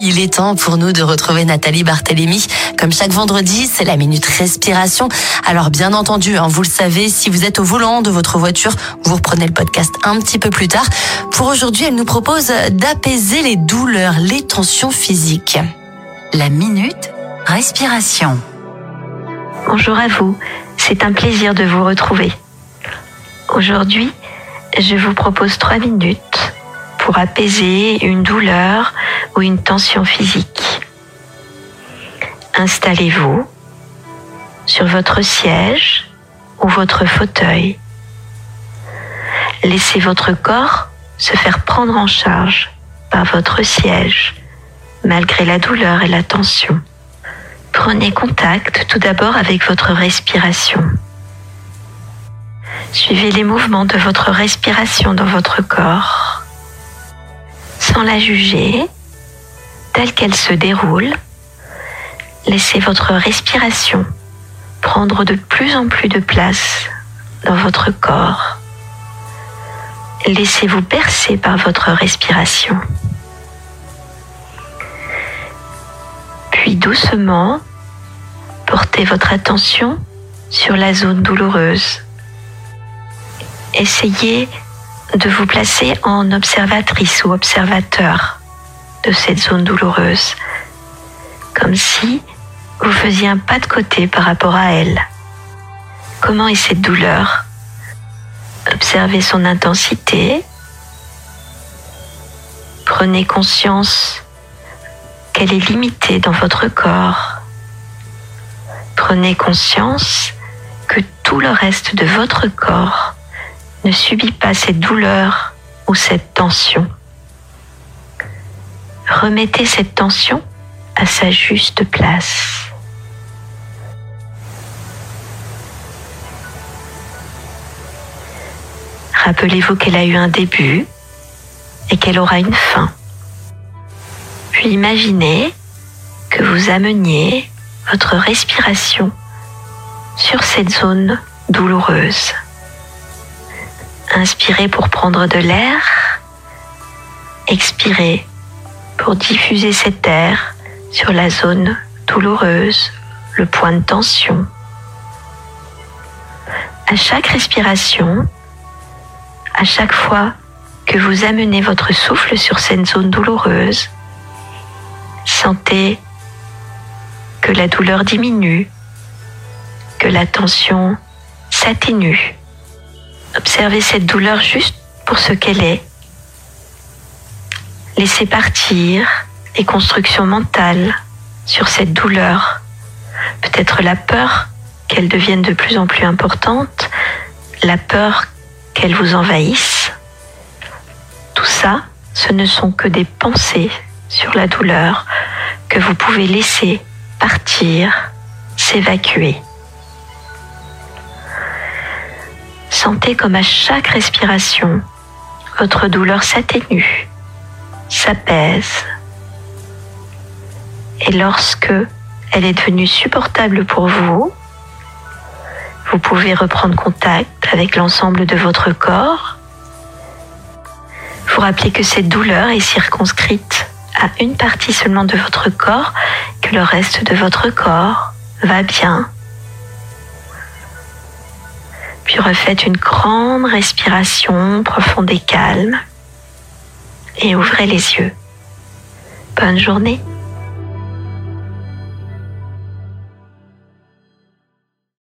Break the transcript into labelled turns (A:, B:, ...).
A: Il est temps pour nous de retrouver Nathalie Barthélémy. Comme chaque vendredi, c'est la minute respiration. Alors bien entendu, hein, vous le savez, si vous êtes au volant de votre voiture, vous reprenez le podcast un petit peu plus tard. Pour aujourd'hui, elle nous propose d'apaiser les douleurs, les tensions physiques.
B: La minute respiration.
C: Bonjour à vous, c'est un plaisir de vous retrouver. Aujourd'hui, je vous propose trois minutes pour apaiser une douleur ou une tension physique. Installez-vous sur votre siège ou votre fauteuil. Laissez votre corps se faire prendre en charge par votre siège, malgré la douleur et la tension. Prenez contact tout d'abord avec votre respiration. Suivez les mouvements de votre respiration dans votre corps. Sans la juger, telle qu'elle se déroule, laissez votre respiration prendre de plus en plus de place dans votre corps. Laissez-vous percer par votre respiration. Puis doucement, portez votre attention sur la zone douloureuse. Essayez de vous placer en observatrice ou observateur de cette zone douloureuse, comme si vous faisiez un pas de côté par rapport à elle. Comment est cette douleur? Observez son intensité. Prenez conscience qu'elle est limitée dans votre corps. Prenez conscience que tout le reste de votre corps ne subit pas cette douleur ou cette tension. Remettez cette tension à sa juste place. Rappelez-vous qu'elle a eu un début et qu'elle aura une fin. Puis imaginez que vous ameniez votre respiration sur cette zone douloureuse. Inspirez pour prendre de l'air, expirez pour diffuser cet air sur la zone douloureuse, le point de tension. À chaque respiration, à chaque fois que vous amenez votre souffle sur cette zone douloureuse, sentez que la douleur diminue, que la tension s'atténue. Observez cette douleur juste pour ce qu'elle est. Laissez partir les constructions mentales sur cette douleur. Peut-être la peur qu'elle devienne de plus en plus importante, la peur qu'elle vous envahisse. Tout ça, ce ne sont que des pensées sur la douleur que vous pouvez laisser partir, s'évacuer. Sentez comme à chaque respiration, votre douleur s'atténue, s'apaise. Et lorsque elle est devenue supportable pour vous, vous pouvez reprendre contact avec l'ensemble de votre corps. Vous rappelez que cette douleur est circonscrite à une partie seulement de votre corps, que le reste de votre corps va bien. Refaites une grande respiration profonde et calme et ouvrez les yeux. Bonne journée.